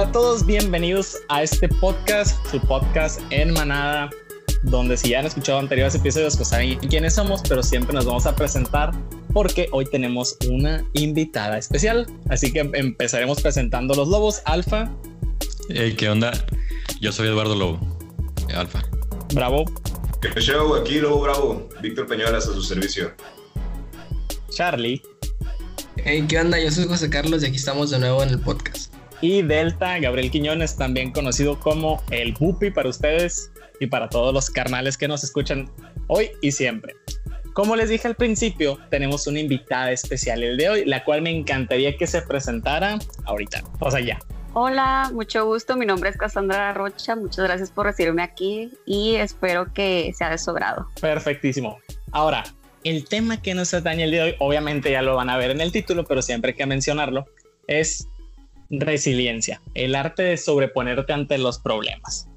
Hola a todos, bienvenidos a este podcast, su podcast en manada, donde si ya han escuchado anteriores episodios, pues saben quiénes somos, pero siempre nos vamos a presentar porque hoy tenemos una invitada especial. Así que empezaremos presentando los lobos. Alfa. Hey, ¿qué onda? Yo soy Eduardo Lobo, Alfa. Bravo. ¿Qué show? Aquí Lobo Bravo. Víctor Peñuelas a su servicio. Charlie. Hey, ¿qué onda? Yo soy José Carlos y aquí estamos de nuevo en el podcast y Delta, Gabriel Quiñones, también conocido como el Bupi para ustedes y para todos los carnales que nos escuchan hoy y siempre. Como les dije al principio, tenemos una invitada especial el de hoy, la cual me encantaría que se presentara ahorita. O sea, ya. Hola, mucho gusto. Mi nombre es Cassandra Rocha. Muchas gracias por recibirme aquí y espero que sea de sobrado. Perfectísimo. Ahora, el tema que nos atañe el día de hoy, obviamente ya lo van a ver en el título, pero siempre hay que mencionarlo, es resiliencia, el arte de sobreponerte ante los problemas.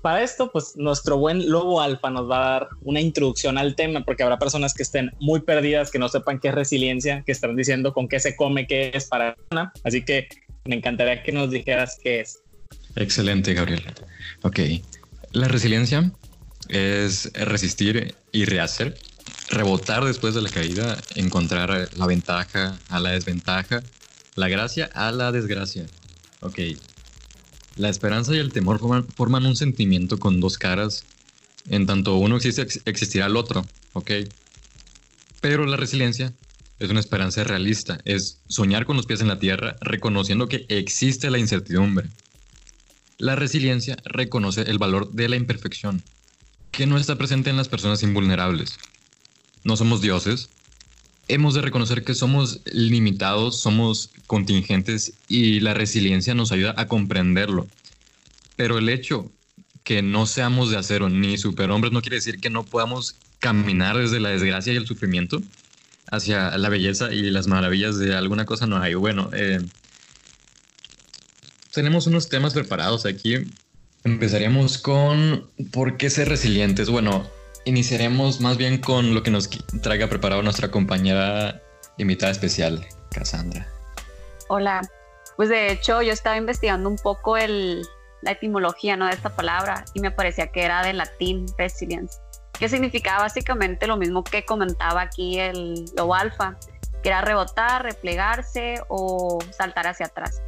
Para esto, pues nuestro buen lobo alfa nos va a dar una introducción al tema, porque habrá personas que estén muy perdidas, que no sepan qué es resiliencia, que están diciendo con qué se come, qué es para. Así que me encantaría que nos dijeras qué es. Excelente, Gabriel. Ok, la resiliencia es resistir y rehacer, rebotar después de la caída, encontrar la ventaja a la desventaja la gracia a la desgracia. Ok. La esperanza y el temor forman, un sentimiento con dos caras. En tanto uno existe, existirá el otro. Ok. Pero la resiliencia es una esperanza realista. Es soñar con los pies en la tierra, reconociendo que existe la incertidumbre. La resiliencia reconoce el valor de la imperfección, que no está presente en las personas invulnerables. No somos dioses, hemos de reconocer que somos limitados, somos contingentes y la resiliencia nos ayuda a comprenderlo. Pero el hecho que no seamos de acero ni superhombres no quiere decir que no podamos caminar desde la desgracia y el sufrimiento hacia la belleza y las maravillas de alguna cosa no hay. Bueno, eh, tenemos unos temas preparados aquí. Empezaríamos con por qué ser resilientes. Bueno, iniciaremos más bien con lo que nos traiga preparado nuestra compañera invitada especial, Cassandra. Hola, pues de hecho yo estaba investigando un poco el, la etimología ¿no? de esta palabra y me parecía que era de latín resilience, que significaba básicamente lo mismo que comentaba aquí el lobo alfa, que era rebotar, replegarse o saltar hacia atrás.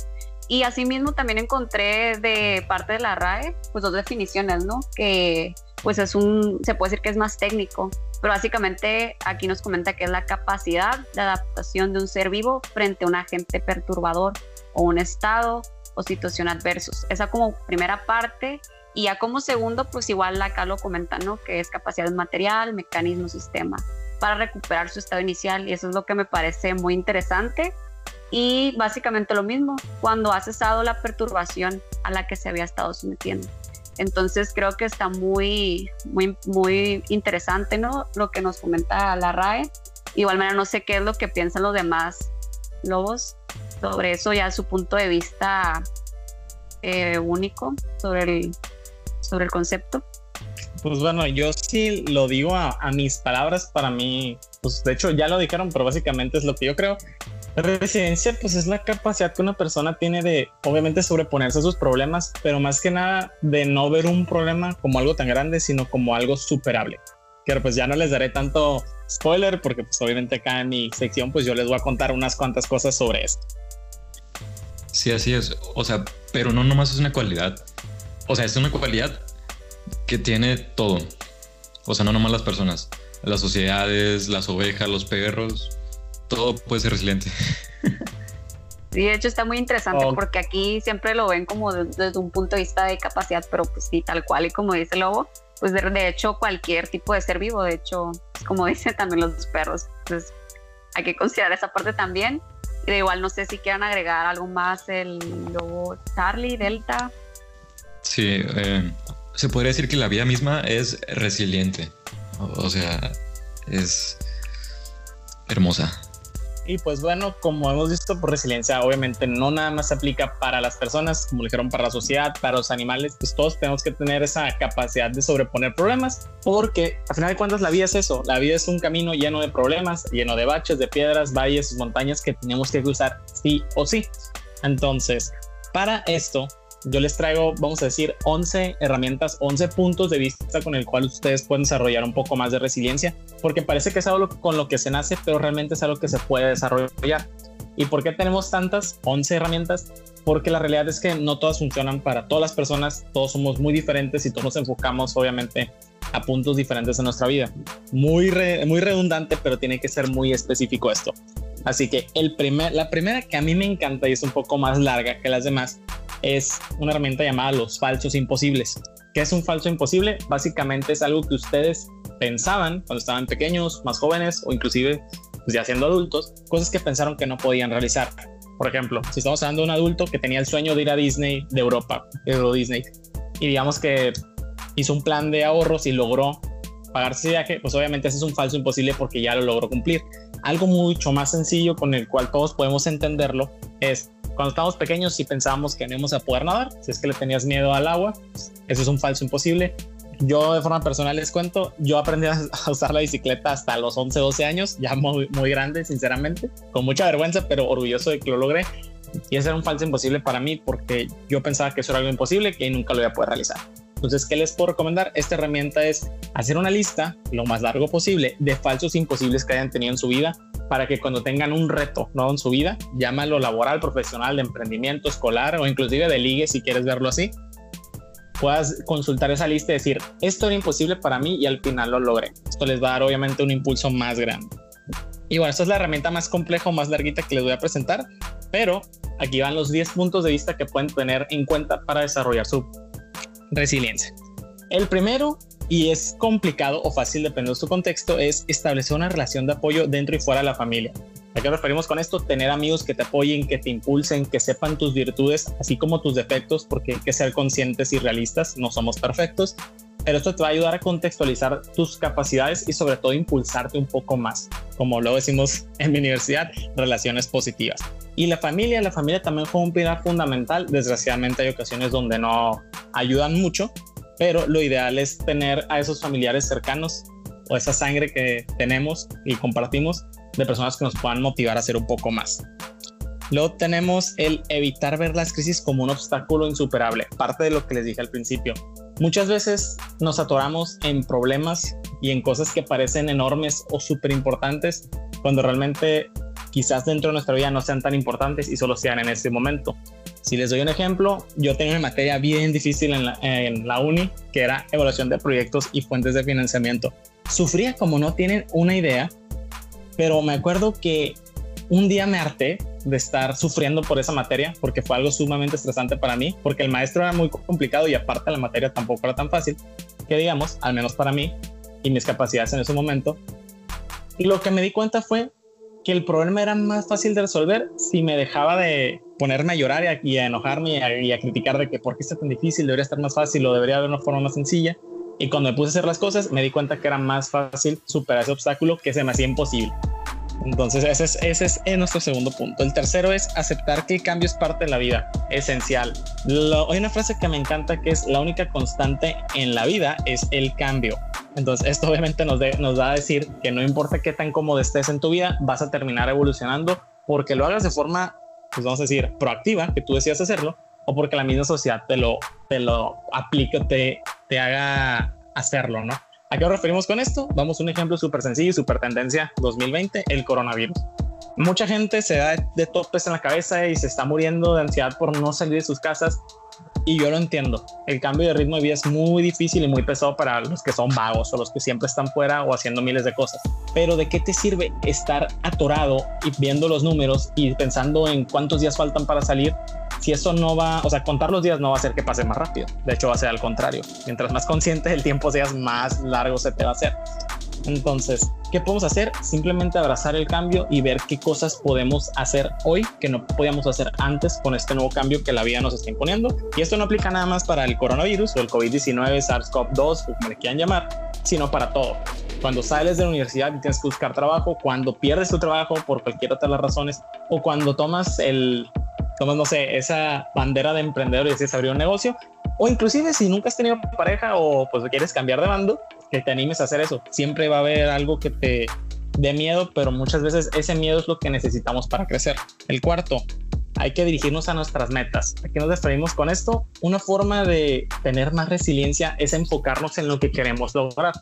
Y asimismo también encontré de parte de la RAE, pues dos definiciones, ¿no? Que pues es un, se puede decir que es más técnico, pero básicamente aquí nos comenta que es la capacidad de adaptación de un ser vivo frente a un agente perturbador o un estado o situación adversos. Esa como primera parte y ya como segundo, pues igual acá lo comenta, ¿no? Que es capacidad material, mecanismo, sistema para recuperar su estado inicial y eso es lo que me parece muy interesante y básicamente lo mismo cuando ha cesado la perturbación a la que se había estado sometiendo. Entonces creo que está muy, muy, muy interesante, ¿no? Lo que nos comenta la RAE. Igual manera no sé qué es lo que piensan los demás lobos sobre eso, ya su punto de vista eh, único sobre el, sobre el concepto. Pues bueno, yo sí lo digo a, a, mis palabras, para mí, pues de hecho ya lo dijeron, pero básicamente es lo que yo creo. La resiliencia, pues es la capacidad que una persona tiene de, obviamente, sobreponerse a sus problemas, pero más que nada de no ver un problema como algo tan grande, sino como algo superable. Pero pues ya no les daré tanto spoiler, porque pues obviamente acá en mi sección, pues yo les voy a contar unas cuantas cosas sobre esto. Sí, así es. O sea, pero no nomás es una cualidad. O sea, es una cualidad que tiene todo. O sea, no nomás las personas, las sociedades, las ovejas, los perros, todo puede ser resiliente. Sí, de hecho está muy interesante porque aquí siempre lo ven como desde un punto de vista de capacidad, pero pues sí, tal cual y como dice Lobo, pues de, hecho cualquier tipo de ser vivo, de hecho, como dicen también los perros, entonces hay que considerar esa parte también. Y de igual no sé si quieran agregar algo más el Lobo Charlie, Delta. Sí, eh, se podría decir que la vida misma es resiliente, o sea, es hermosa. Y pues bueno, como hemos visto, por pues resiliencia obviamente no nada más se aplica para las personas, como dijeron, para la sociedad, para los animales, pues todos tenemos que tener esa capacidad de sobreponer problemas, porque a final de cuentas la vida es eso, la vida es un camino lleno de problemas, lleno de baches, de piedras, valles, montañas que tenemos que cruzar sí o sí. Entonces, Para esto, yo les traigo, vamos a decir, 11 herramientas, 11 puntos de vista con el cual ustedes pueden desarrollar un poco más de resiliencia, porque parece que es algo con lo que se nace, pero realmente es algo que se puede desarrollar. ¿Y por qué tenemos tantas 11 herramientas? Porque la realidad es que no todas funcionan para todas las personas, todos somos muy diferentes y todos nos enfocamos obviamente a puntos diferentes en nuestra vida. Muy, muy redundante, pero tiene que ser muy específico esto. Así que el primer, la primera que a mí me encanta y es un poco más larga que las demás es una herramienta llamada los falsos imposibles. ¿Qué es un falso imposible? Básicamente es algo que ustedes pensaban cuando estaban pequeños, más jóvenes o inclusive pues, ya siendo adultos, cosas que pensaron que no podían realizar. Por ejemplo, si estamos hablando de un adulto que tenía el sueño de ir a Disney de Europa, Euro Disney, y digamos que hizo un plan de ahorros y logró pagarse ese viaje, pues obviamente ese es un falso imposible porque ya lo logró cumplir. Algo mucho más sencillo con el cual todos podemos entenderlo es cuando estábamos pequeños si pensábamos que no íbamos a poder nadar, si es que le tenías miedo al agua, eso es un falso imposible. Yo de forma personal les cuento, yo aprendí a usar la bicicleta hasta los 11, 12 años, ya muy, muy grande, sinceramente, con mucha vergüenza, pero orgulloso de que lo logré. Y ese era un falso imposible para mí porque yo pensaba que eso era algo imposible que nunca lo iba a poder realizar. Entonces, ¿qué les puedo recomendar? Esta herramienta es hacer una lista lo más largo posible de falsos imposibles que hayan tenido en su vida para que cuando tengan un reto ¿no? en su vida, llámalo laboral, profesional, de emprendimiento, escolar o inclusive de ligue si quieres verlo así, puedas consultar esa lista y decir, esto era imposible para mí y al final lo logré. Esto les va a dar obviamente un impulso más grande. Y bueno, esta es la herramienta más compleja o más larguita que les voy a presentar, pero aquí van los 10 puntos de vista que pueden tener en cuenta para desarrollar su resiliencia. El primero, y es complicado o fácil dependiendo de su contexto, es establecer una relación de apoyo dentro y fuera de la familia. ¿A qué nos referimos con esto? Tener amigos que te apoyen, que te impulsen, que sepan tus virtudes, así como tus defectos, porque hay que ser conscientes y realistas, no somos perfectos, pero esto te va a ayudar a contextualizar tus capacidades y sobre todo impulsarte un poco más, como lo decimos en mi universidad, relaciones positivas. Y la familia, la familia también fue un pilar fundamental, desgraciadamente hay ocasiones donde no ayudan mucho, pero lo ideal es tener a esos familiares cercanos o esa sangre que tenemos y compartimos de personas que nos puedan motivar a hacer un poco más. Luego tenemos el evitar ver las crisis como un obstáculo insuperable, parte de lo que les dije al principio. Muchas veces nos atoramos en problemas y en cosas que parecen enormes o súper importantes cuando realmente quizás dentro de nuestra vida no sean tan importantes y solo sean en ese momento. Si les doy un ejemplo, yo tenía una materia bien difícil en la, en uni que era evaluación de proyectos y fuentes de financiamiento. Sufría como no tienen una idea pero me acuerdo que un día me harté de estar sufriendo por esa materia porque fue algo sumamente estresante para mí, porque el maestro era muy complicado y aparte la materia tampoco era tan fácil, que digamos, al menos para mí y mis capacidades en ese momento. Y lo que me di cuenta fue que el problema era más fácil de resolver si me dejaba de ponerme a llorar y a, enojarme y a, criticar de que por qué está tan difícil, debería estar más fácil o debería haber una forma más sencilla. Y cuando me puse a hacer las cosas, me di cuenta que era más fácil superar ese obstáculo que se me hacía imposible. Entonces, ese es, nuestro segundo punto. El tercero es aceptar que el cambio es parte de la vida, esencial. hay una frase que me encanta que es la única constante en la vida es el cambio. Entonces, esto obviamente nos, nos da a decir que no importa qué tan cómodo estés en tu vida, vas a terminar evolucionando porque lo hagas de forma, pues vamos a decir, proactiva, que tú decías hacerlo, o porque la misma sociedad te lo, te lo aplique, te, te haga hacerlo, ¿no? ¿A qué nos referimos con esto? Vamos a un ejemplo súper sencillo y súper tendencia 2020, el coronavirus. Mucha gente se da de topes en la cabeza y se está muriendo de ansiedad por no salir de sus casas y yo lo entiendo. El cambio de ritmo de vida es muy difícil y muy pesado para los que son vagos o los que siempre están fuera o haciendo miles de cosas. Pero ¿de qué te sirve estar atorado y viendo los números y pensando en cuántos días faltan para salir si eso no va, o sea, contar los días no va a hacer que pase más rápido. De hecho, va a ser al contrario. Mientras más consciente del tiempo seas, más largo se te va a hacer. Entonces, ¿qué podemos hacer? Simplemente abrazar el cambio y ver qué cosas podemos hacer hoy que no podíamos hacer antes con este nuevo cambio que la vida nos está imponiendo. Y esto no aplica nada más para el coronavirus o el COVID-19, SARS-CoV-2 o como le quieran llamar, sino para todo. Cuando sales de la universidad y tienes que buscar trabajo, cuando pierdes tu trabajo por cualquier otra de las razones, o cuando tomas el, tomas, no sé, esa bandera de emprendedor y decides abrir un negocio, o inclusive si nunca has tenido pareja o pues quieres cambiar de bando, que te animes a hacer eso. Siempre va a haber algo que te dé miedo, pero muchas veces ese miedo es lo que necesitamos para crecer. El cuarto, hay que dirigirnos a nuestras metas. ¿A qué nos referimos con esto? Una forma de tener más resiliencia es enfocarnos en lo que queremos lograr.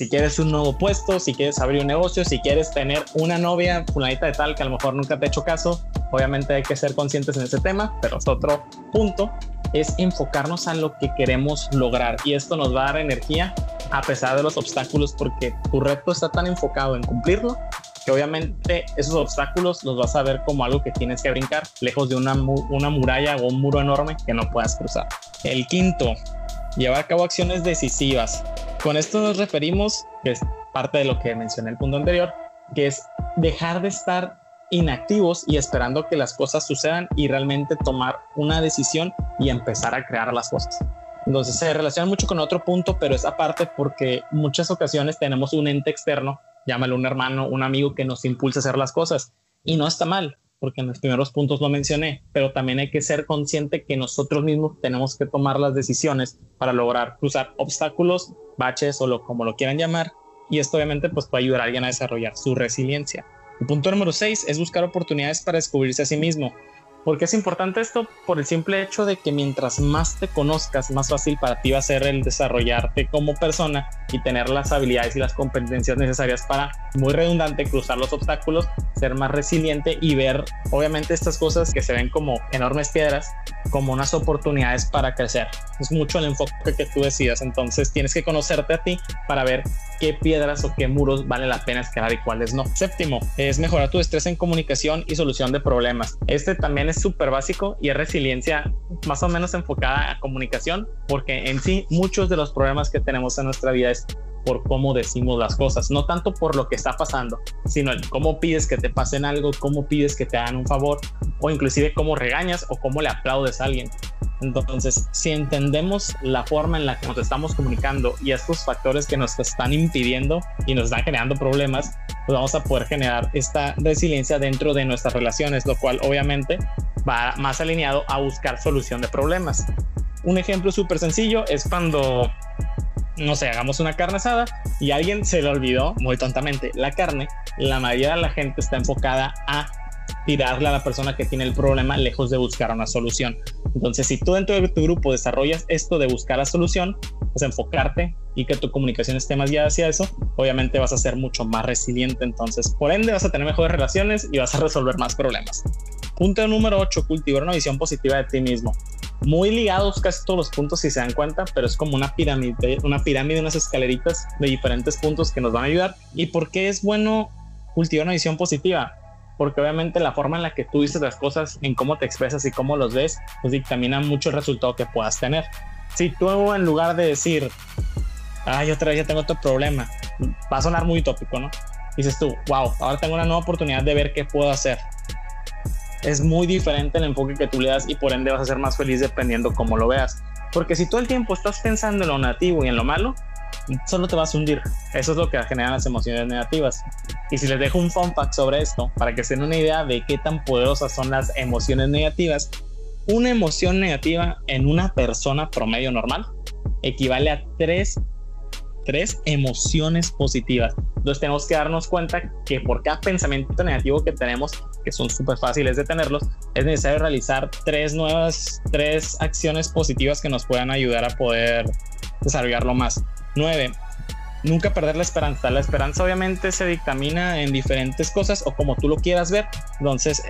Si quieres un nuevo puesto, si quieres abrir un negocio, si quieres tener una novia fulanita de tal que a lo mejor nunca te ha hecho caso, obviamente hay que ser conscientes en ese tema, pero es otro punto, es enfocarnos a lo que queremos lograr y esto nos va a dar energía a pesar de los obstáculos porque tu reto está tan enfocado en cumplirlo que obviamente esos obstáculos los vas a ver como algo que tienes que brincar, lejos de una, una muralla o un muro enorme que no puedas cruzar. El quinto, llevar a cabo acciones decisivas. Con esto nos referimos, que es parte de lo que mencioné en el punto anterior, que es dejar de estar inactivos y esperando que las cosas sucedan y realmente tomar una decisión y empezar a crear las cosas. Entonces se relaciona mucho con otro punto, pero es aparte porque muchas ocasiones tenemos un ente externo llámalo un hermano, un amigo que nos impulsa a hacer las cosas. Y no está mal, porque en los primeros puntos lo mencioné, pero también hay que ser consciente que nosotros mismos tenemos que tomar las decisiones para lograr cruzar obstáculos, baches o lo, como lo quieran llamar. Y esto obviamente pues puede ayudar a alguien a desarrollar su resiliencia. El punto número 6 es buscar oportunidades para descubrirse a sí mismo. ¿Por qué es importante esto? Por el simple hecho de que mientras más te conozcas, más fácil para ti va a ser el desarrollarte como persona y tener las habilidades y las competencias necesarias para, muy redundante, cruzar los obstáculos, ser más resiliente y ver, obviamente, estas cosas que se ven como enormes piedras, como unas oportunidades para crecer. Es mucho el enfoque que tú decidas. Entonces, tienes que conocerte a ti para ver qué piedras o qué muros vale la pena escalar y cuáles no. Séptimo, es mejorar tu destreza en comunicación y solución de problemas. Este también es súper básico y es resiliencia más o menos enfocada a comunicación, porque en sí muchos de los problemas que tenemos en nuestra vida es por cómo decimos las cosas, no tanto por lo que está pasando, sino el cómo pides que te pasen algo, cómo pides que te hagan un favor o inclusive cómo regañas o cómo le aplaudes a alguien. Entonces, si entendemos la forma en la que nos estamos comunicando y estos factores que nos están impidiendo y nos están generando problemas, pues vamos a poder generar esta resiliencia dentro de nuestras relaciones, lo cual obviamente va más alineado a buscar solución de problemas. Un ejemplo súper sencillo es cuando, no sé, hagamos una carne asada y alguien se le olvidó muy tontamente la carne, la mayoría de la gente está enfocada a tirarle a la persona que tiene el problema lejos de buscar una solución. Entonces, si tú dentro de tu grupo desarrollas esto de buscar la solución, pues enfocarte y que tu comunicación esté más guiada hacia eso, obviamente vas a ser mucho más resiliente. Entonces, por ende, vas a tener mejores relaciones y vas a resolver más problemas. Punto número 8, cultivar una visión positiva de ti mismo. Muy ligados casi todos los puntos si se dan cuenta, pero es como una pirámide, una pirámide, unas escaleritas de diferentes puntos que nos van a ayudar. ¿Y por qué es bueno cultivar una visión positiva? Porque obviamente la forma en la que tú dices las cosas, en cómo te expresas y cómo los ves, pues dictamina mucho el resultado que puedas tener. Si tú en lugar de decir, ay, otra vez ya tengo otro problema, va a sonar muy tópico, ¿no? Dices tú, wow, ahora tengo una nueva oportunidad de ver qué puedo hacer. Es muy diferente el enfoque que tú le das y por ende vas a ser más feliz dependiendo cómo lo veas. Porque si todo el tiempo estás pensando en lo negativo y en lo malo, solo te vas a hundir. Eso es lo que generan las emociones negativas. Y si les dejo un fun fact sobre esto, para que se den una idea de qué tan poderosas son las emociones negativas, una emoción negativa en una persona promedio normal equivale a tres, tres emociones positivas. Entonces tenemos que darnos cuenta que por cada pensamiento negativo que tenemos, que son súper fáciles de tenerlos, es necesario realizar tres nuevas, tres acciones positivas que nos puedan ayudar a poder desarrollarlo más. 9. Nunca perder la esperanza. La esperanza obviamente se dictamina en diferentes cosas o como tú lo quieras ver. Entonces,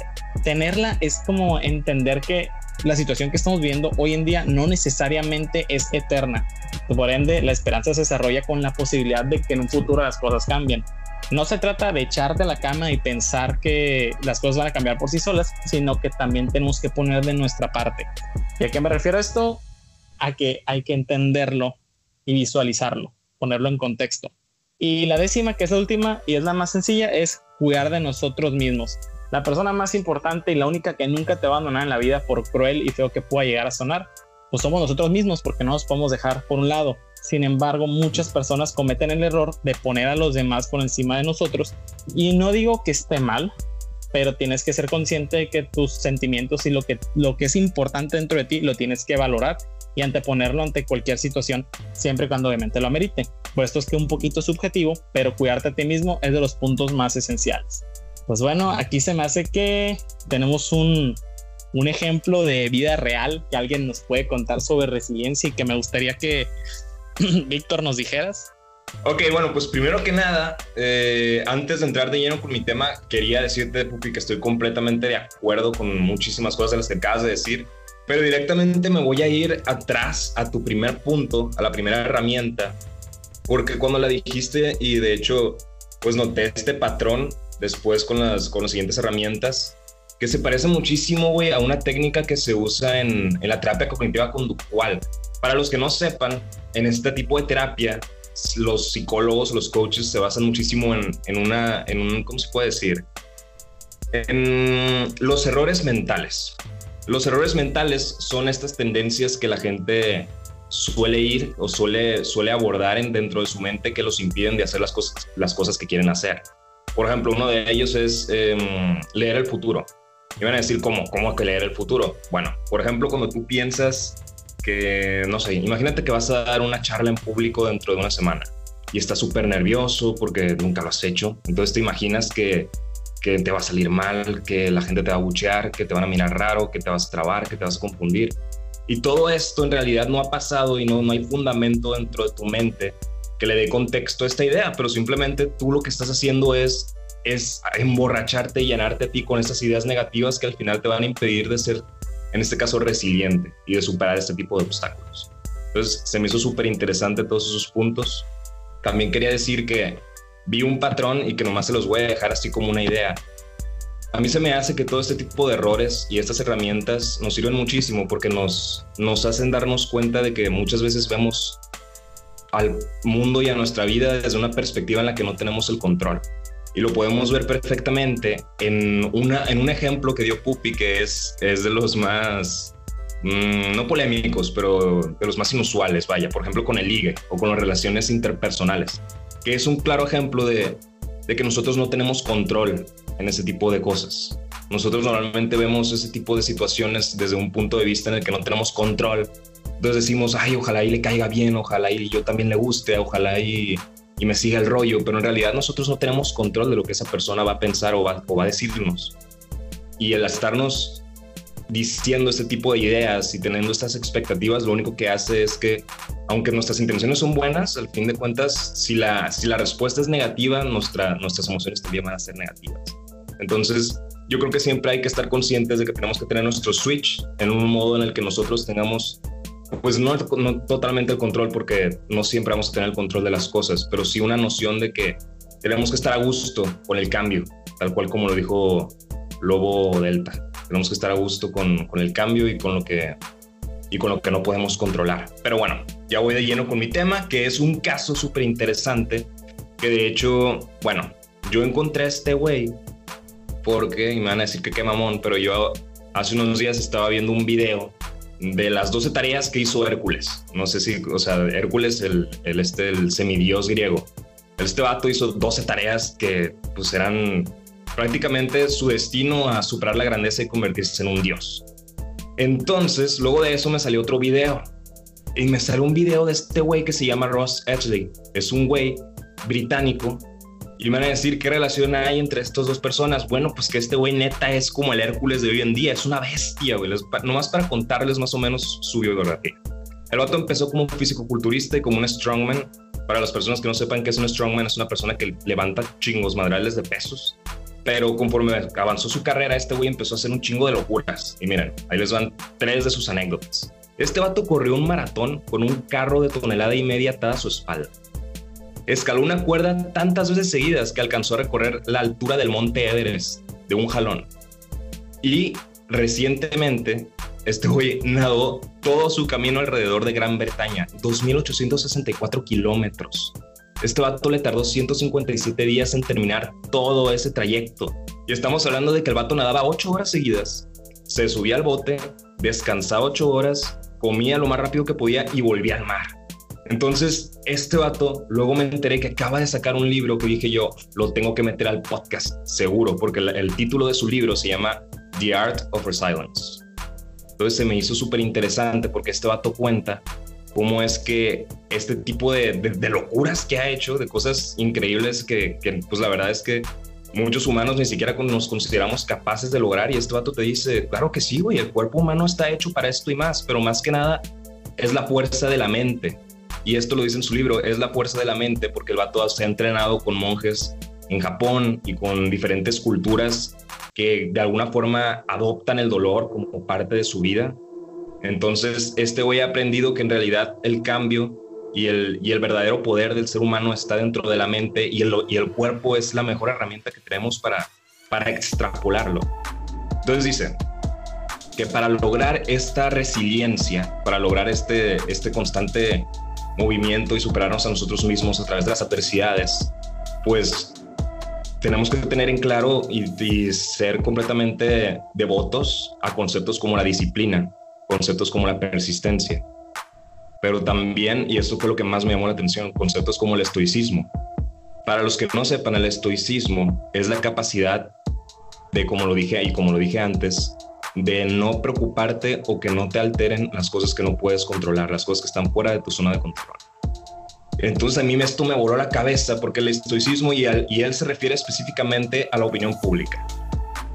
tenerla es como entender que la situación que estamos viviendo hoy en día no necesariamente es eterna. Por ende, la esperanza se desarrolla con la posibilidad de que en un futuro las cosas cambien. No se trata de echarte a la cama y pensar que las cosas van a cambiar por sí solas, sino que también tenemos que poner de nuestra parte. ¿Y a qué me refiero esto? A que hay que entenderlo y visualizarlo, ponerlo en contexto. Y la décima, que es la última y es la más sencilla, es cuidar de nosotros mismos. La persona más importante y la única que nunca te va a abandonar en la vida, por cruel y feo que pueda llegar a sonar, pues somos nosotros mismos porque no nos podemos dejar por un lado. Sin embargo, muchas personas cometen el error de poner a los demás por encima de nosotros. Y no digo que esté mal, pero tienes que ser consciente de que tus sentimientos y lo que, lo que es importante dentro de ti lo tienes que valorar y anteponerlo ante cualquier situación, siempre cuando obviamente lo amerite. Pues esto es que un poquito subjetivo, pero cuidarte a ti mismo es de los puntos más esenciales. Pues bueno, aquí se me hace que tenemos un, un ejemplo de vida real que alguien nos puede contar sobre resiliencia y que me gustaría que Víctor nos dijeras. Ok, bueno, pues primero que nada, eh, antes de entrar de lleno con mi tema, quería decirte, Pupi, que estoy completamente de acuerdo con muchísimas cosas de las que acabas de decir, pero directamente me voy a ir atrás a tu primer punto, a la primera herramienta, porque cuando la dijiste y de hecho, pues noté este patrón después con las, con las siguientes herramientas, que se parece muchísimo, güey, a una técnica que se usa en, en la terapia cognitiva conductual. Para los que no sepan, en este tipo de terapia los psicólogos, los coaches se basan muchísimo en, en, una, en un, ¿cómo se puede decir? En los errores mentales. Los errores mentales son estas tendencias que la gente suele ir o suele, suele abordar en, dentro de su mente que los impiden de hacer las cosas, las cosas que quieren hacer. Por ejemplo, uno de ellos es em, leer el futuro. Y van a decir, ¿cómo? ¿Cómo que leer el futuro? Bueno, por ejemplo, cuando tú piensas que, no sé, imagínate que vas a dar una charla en público dentro de una semana y estás súper nervioso porque nunca lo has hecho. Entonces te imaginas que, que te va a salir mal, que la gente te va a buchear, que te van a mirar raro, que te vas a trabar, que te vas a confundir. Y todo esto en realidad no ha pasado y no, no hay fundamento dentro de tu mente que le dé contexto a esta idea, pero simplemente tú lo que estás haciendo es, es emborracharte y llenarte a ti con esas ideas negativas que al final te van a impedir de ser en este caso resiliente y de superar este tipo de obstáculos. Entonces se me hizo súper interesante todos esos puntos. También quería decir que vi un patrón y que nomás se los voy a dejar así como una idea. A mí se me hace que todo este tipo de errores y estas herramientas nos sirven muchísimo porque nos, nos hacen darnos cuenta de que muchas veces vemos al mundo y a nuestra vida desde una perspectiva en la que no tenemos el control y lo podemos ver perfectamente en, una, en un ejemplo que dio Pupi, que es, es de los más, mm, no polémicos, pero de los más inusuales, vaya, por ejemplo con el ligue o con las relaciones interpersonales, que es un claro ejemplo de, de que nosotros no tenemos control en ese tipo de cosas. Nosotros normalmente vemos ese tipo de situaciones desde un punto de vista en el que no tenemos control. Entonces decimos, ay, ojalá y le caiga bien, ojalá y yo también le guste, ojalá y y me sigue el rollo, pero en realidad nosotros no tenemos control de lo que esa persona va a pensar o va, o va a decirnos. Y el estarnos diciendo este tipo de ideas y teniendo estas expectativas, lo único que hace es que, aunque nuestras intenciones son buenas, al fin de cuentas, si la, si la respuesta es negativa, nuestra, nuestras emociones también van a ser negativas. Entonces, yo creo que siempre hay que estar conscientes de que tenemos que tener nuestro switch en un modo en el que nosotros tengamos pues no, totalmente el control porque no siempre vamos a tener el control de las cosas, pero sí una noción de que tenemos que estar a gusto con el cambio, tal cual como lo dijo Lobo Delta. Tenemos que estar a gusto con, con el cambio y con lo que y con lo que no podemos controlar. Pero bueno, ya voy de lleno con mi tema, que es un caso súper interesante, que de hecho, bueno, yo encontré a este güey porque, y me van a decir que qué mamón, pero yo hace unos días estaba viendo un video de las 12 tareas que hizo Hércules. No sé si, o sea, Hércules, el, el, este, el semidios griego. Este vato hizo 12 tareas que pues eran prácticamente su destino a superar la grandeza y convertirse en un dios. Entonces, luego de eso me salió otro video. Y me salió un video de este güey que se llama Ross Edgley. Es un güey británico y me van a decir qué relación hay entre estas dos personas. Bueno, pues que este güey neta es como el Hércules de hoy en día, es una bestia, güey. Nomás para contarles más o menos su biografía. El vato empezó como un físico-culturista y como un strongman. Para las personas que no sepan qué es un strongman, es una persona que levanta chingos madrales de pesos. Pero conforme avanzó su carrera, este güey empezó a hacer un chingo de locuras. Y miren, ahí les van tres de sus anécdotas. Este vato corrió un maratón con un carro de tonelada y media atada a su espalda escaló una cuerda tantas veces seguidas que alcanzó a recorrer la altura del monte Everest de un jalón. Y recientemente, este güey nadó todo su camino alrededor de Gran Bretaña, 2.864 kilómetros. Este vato le tardó 157 días en terminar todo ese trayecto. Y estamos hablando de que el vato nadaba 8 horas seguidas, se subía al bote, descansaba 8 horas, comía lo más rápido que podía y volvía al mar. Entonces, este vato, luego me enteré que acaba de sacar un libro que dije yo, lo tengo que meter al podcast, seguro, porque el, título de su libro se llama The Art of Resilience. Entonces se me hizo súper interesante porque este vato cuenta cómo es que este tipo de, locuras que ha hecho, de cosas increíbles que, que, pues la verdad es que muchos humanos ni siquiera nos consideramos capaces de lograr y este vato te dice, claro que sí, güey, el cuerpo humano está hecho para esto y más, pero más que nada es la fuerza de la mente. Y esto lo dice en su libro, es la fuerza de la mente porque el vato se ha entrenado con monjes en Japón y con diferentes culturas que de alguna forma adoptan el dolor como parte de su vida. Entonces, este güey ha aprendido que en realidad el cambio y el, y el verdadero poder del ser humano está dentro de la mente y el, y el cuerpo es la mejor herramienta que tenemos para, para extrapolarlo. Entonces dice que para lograr esta resiliencia, para lograr este, este constante movimiento y superarnos a nosotros mismos a través de las adversidades, pues tenemos que tener en claro y, ser completamente devotos a conceptos como la disciplina, conceptos como la persistencia, pero también, y esto fue lo que más me llamó la atención, conceptos como el estoicismo. Para los que no sepan, el estoicismo es la capacidad de, como lo dije y como lo dije antes, de no preocuparte o que no te alteren las cosas que no puedes controlar, las cosas que están fuera de tu zona de control. Entonces a mí esto me voló la cabeza porque el estoicismo y, y él se refiere específicamente a la opinión pública.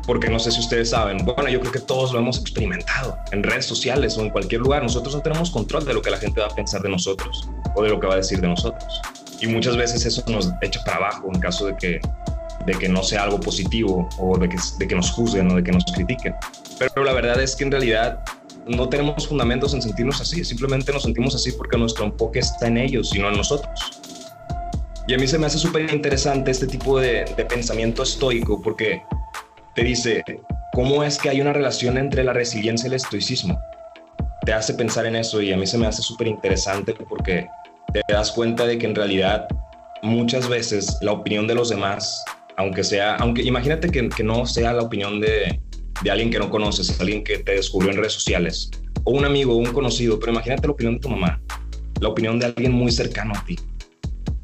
Porque no sé si ustedes saben, bueno, yo creo que todos lo hemos experimentado en redes sociales o en cualquier lugar. Nosotros no tenemos control de lo que la gente va a pensar de nosotros o de lo que va a decir de nosotros. Y muchas veces eso nos echa para abajo en caso de que, de que no sea algo positivo o de que, de que nos juzguen o de que nos critiquen. Pero la verdad es que en realidad no tenemos fundamentos en sentirnos así, simplemente nos sentimos así porque nuestro enfoque está en ellos y no en nosotros. Y a mí se me hace súper interesante este tipo de, de, pensamiento estoico porque te dice, ¿cómo es que hay una relación entre la resiliencia y el estoicismo? Te hace pensar en eso y a mí se me hace súper interesante porque te das cuenta de que en realidad muchas veces la opinión de los demás, aunque sea, aunque imagínate que, no sea la opinión de, de alguien que no conoces, alguien que te descubrió en redes sociales, o un amigo o un conocido, pero imagínate la opinión de tu mamá, la opinión de alguien muy cercano a ti.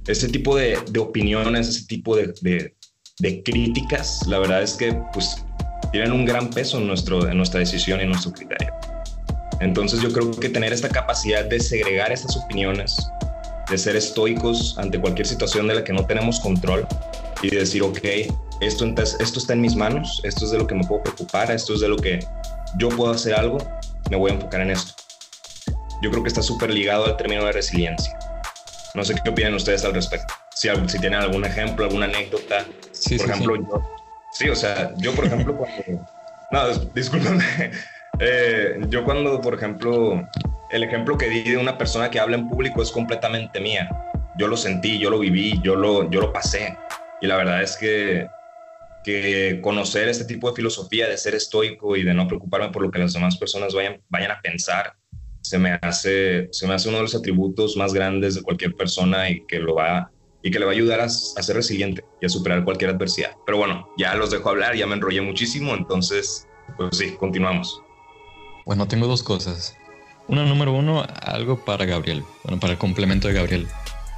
Ese tipo de, de opiniones, ese tipo de, de, críticas, la verdad es que pues tienen un gran peso en, nuestro, en nuestra decisión y en nuestro criterio. Entonces yo creo que tener esta capacidad de segregar estas opiniones, de ser estoicos ante cualquier situación de la que no tenemos control y de decir, ok, esto, esto está en mis manos, esto es de lo que me puedo preocupar, esto es de lo que yo puedo hacer algo, me voy a enfocar en esto. Yo creo que está súper ligado al término de resiliencia. No sé qué opinan ustedes al respecto. Si, si tienen algún ejemplo, alguna anécdota. Sí, por sí, ejemplo, sí. yo. Sí, o sea, yo, por ejemplo, cuando. No, discúlpame. Eh, yo, cuando, por ejemplo, el ejemplo que di de una persona que habla en público es completamente mía. Yo lo sentí, yo lo viví, yo lo, yo lo pasé. Y la verdad es que que conocer este tipo de filosofía de ser estoico y de no preocuparme por lo que las demás personas vayan, vayan a pensar, se me, hace, se me hace uno de los atributos más grandes de cualquier persona y que, lo va, y que le va a ayudar a, a ser resiliente y a superar cualquier adversidad. Pero bueno, ya los dejo hablar, ya me enrollé muchísimo, entonces, pues sí, continuamos. Bueno, tengo dos cosas. Una, número uno, algo para Gabriel, bueno, para el complemento de Gabriel.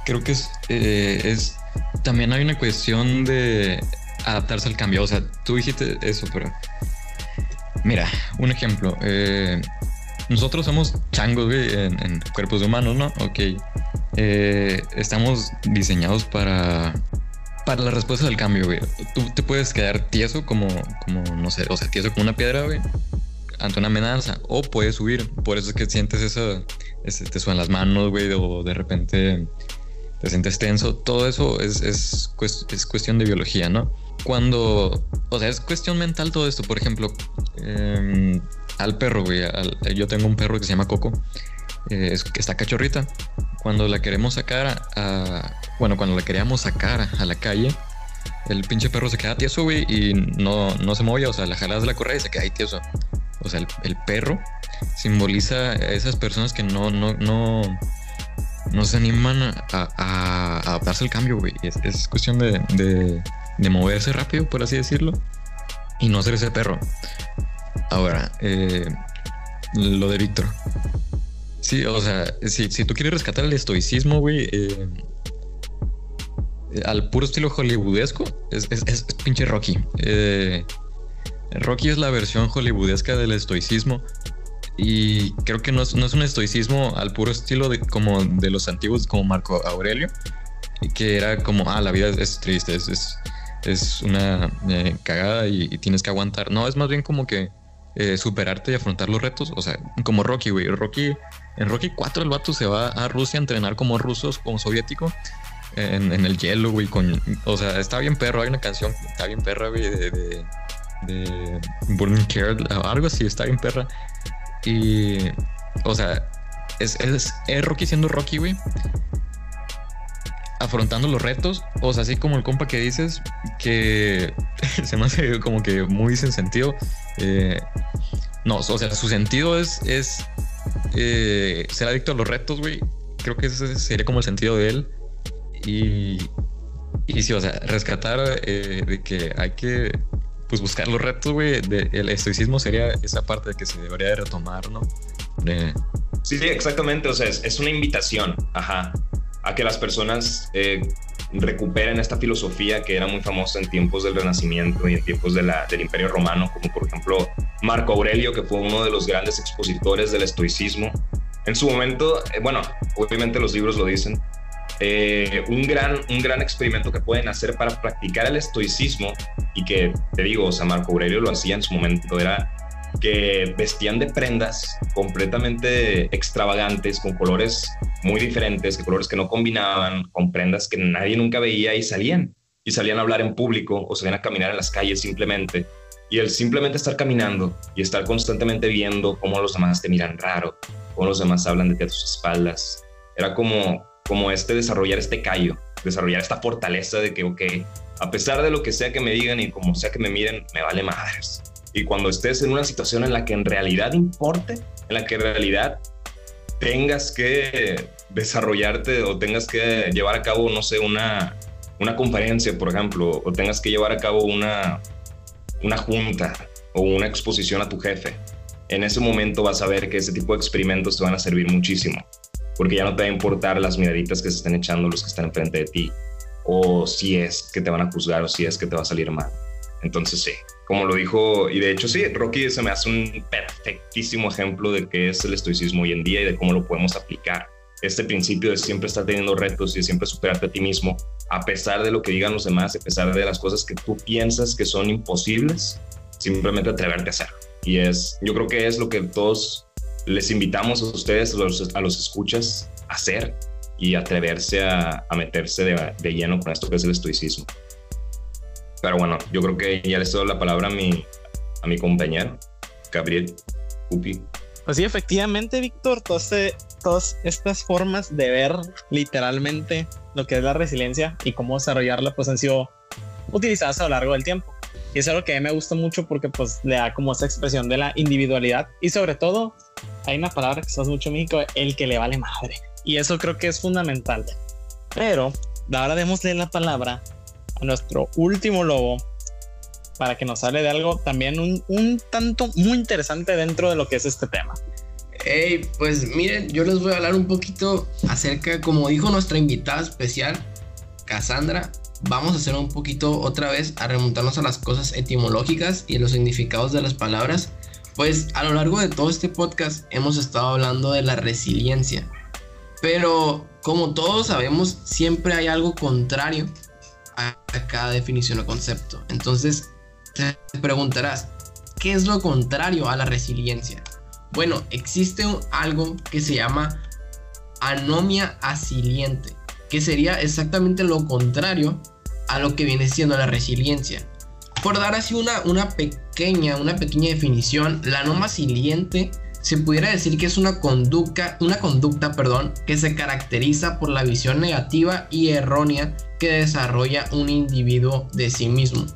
Creo que es, eh, es también hay una cuestión de adaptarse al cambio. O sea, tú dijiste eso, pero mira, un ejemplo. Eh, nosotros somos changos güey, en, en, cuerpos de humanos, ¿no? Ok. Eh, estamos diseñados para para la respuesta del cambio, güey. Tú te puedes quedar tieso como, como, no sé, o sea, tieso como una piedra, güey, ante una amenaza, o puedes subir. Por eso es que sientes eso, ese, te suenan las manos, güey, o de repente te sientes tenso. Todo eso es, es, es cuestión de biología, ¿no? cuando, o sea, es cuestión mental todo esto. Por ejemplo, eh, al perro, güey. Yo tengo un perro que se llama Coco, eh, es, que está cachorrita. Cuando la queremos sacar a, bueno, cuando la queríamos sacar a la calle, el pinche perro se queda tieso, güey, y no, no se movía. O sea, la jalas de la correa y se queda ahí tieso. O sea, el, el perro simboliza a esas personas que no, no, no, no se animan a, a, a adaptarse al cambio, güey. Es, es cuestión de, de de moverse rápido, por así decirlo, y no ser ese perro. Ahora, eh, lo de Víctor. Sí, o sea, si, si, tú quieres rescatar el estoicismo, güey, eh, al puro estilo hollywoodesco, es, es, es pinche Rocky. Eh, Rocky es la versión hollywoodesca del estoicismo. Y creo que no es, no es un estoicismo al puro estilo de, como de los antiguos, como Marco Aurelio, que era como, ah, la vida es triste, es, es una eh, cagada y, tienes que aguantar. No, es más bien como que eh, superarte y afrontar los retos. O sea, como Rocky, güey. Rocky, en Rocky 4 el vato se va a Rusia a entrenar como rusos, como soviético. En, el hielo, güey, con, o sea, está bien perro, hay una canción, está bien perra, güey, de, de, de Burning Care, algo así, está bien perra. Y, o sea, es, es, es Rocky siendo Rocky, güey afrontando los retos, o sea, así como el compa que dices, que se me hace como que muy sin sentido. Eh, no, o sea, su sentido es, es eh, ser adicto a los retos, güey. Creo que ese sería como el sentido de él. Y, y sí, o sea, rescatar eh, de que hay que pues buscar los retos, güey. El estoicismo sería esa parte de que se debería de retomar, ¿no? Sí, sí, exactamente. O sea, es, es una invitación, ajá a que las personas eh, recuperen esta filosofía que era muy famosa en tiempos del Renacimiento y en tiempos del Imperio Romano, como por ejemplo Marco Aurelio, que fue uno de los grandes expositores del estoicismo. En su momento, eh, bueno, obviamente los libros lo dicen, eh, un, gran, un gran experimento que pueden hacer para practicar el estoicismo y que, te digo, o sea, Marco Aurelio lo hacía en su momento, era que vestían de prendas completamente extravagantes, con colores muy diferentes, que colores que no combinaban, con prendas que nadie nunca veía y salían. Y salían a hablar en público o salían a caminar en las calles simplemente. Y el simplemente estar caminando y estar constantemente viendo cómo los demás te miran raro, cómo los demás hablan de ti a tus espaldas, era como, como este desarrollar este callo, desarrollar esta fortaleza de que, ok, a pesar de lo que sea que me digan y como sea que me miren, me vale madres y cuando estés en una situación en la que en realidad importe, en la que en realidad tengas que desarrollarte o tengas que llevar a cabo, no sé, una, una conferencia, por ejemplo, o tengas que llevar a cabo una, una junta o una exposición a tu jefe, en ese momento vas a ver que ese tipo de experimentos te van a servir muchísimo, porque ya no te va a importar las miraditas que se están echando los que están enfrente de ti, o si es que te van a juzgar o si es que te va a salir mal. Entonces sí, como lo dijo, y de hecho sí, Rocky se me hace un perfectísimo ejemplo de qué es el estoicismo hoy en día y de cómo lo podemos aplicar. Este principio de siempre estar teniendo retos y de siempre superarte a ti mismo, a pesar de lo que digan los demás, a pesar de las cosas que tú piensas que son imposibles, simplemente atreverte a hacerlo. Y es, yo creo que es lo que todos les invitamos a ustedes, a los, a los escuchas, a hacer y atreverse a, a meterse de, de lleno con esto que es el estoicismo. Pero bueno, yo creo que ya le doy la palabra a mi, a mi compañero, Gabriel Upi. Pues sí, efectivamente, Víctor, todas estas formas de ver literalmente lo que es la resiliencia y cómo desarrollarla, pues han sido utilizadas a lo largo del tiempo. Y es algo que a mí me gusta mucho porque pues le da como esa expresión de la individualidad y sobre todo hay una palabra que se usa mucho en México, el que le vale madre. Y eso creo que es fundamental. Pero ahora démosle la palabra nuestro último lobo para que nos hable de algo también un, tanto muy interesante dentro de lo que es este tema. Hey, pues miren, yo les voy a hablar un poquito acerca, como dijo nuestra invitada especial, Cassandra, vamos a hacer un poquito otra vez a remontarnos a las cosas etimológicas y los significados de las palabras. Pues a lo largo de todo este podcast hemos estado hablando de la resiliencia. Pero como todos sabemos, siempre hay algo contrario a cada definición o concepto. Entonces, te preguntarás, ¿qué es lo contrario a la resiliencia? Bueno, existe algo que se llama anomia asiliente, que sería exactamente lo contrario a lo que viene siendo la resiliencia. Por dar así una, una pequeña, una pequeña definición, la anomia asiliente se pudiera decir que es una conducta, una conducta, perdón, que se caracteriza por la visión negativa y errónea que desarrolla un individuo de sí mismo.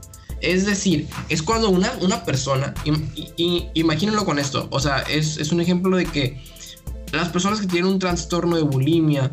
Es decir, es cuando una, una persona, imagínenlo con esto, o sea, es, es, un ejemplo de que las personas que tienen un trastorno de bulimia,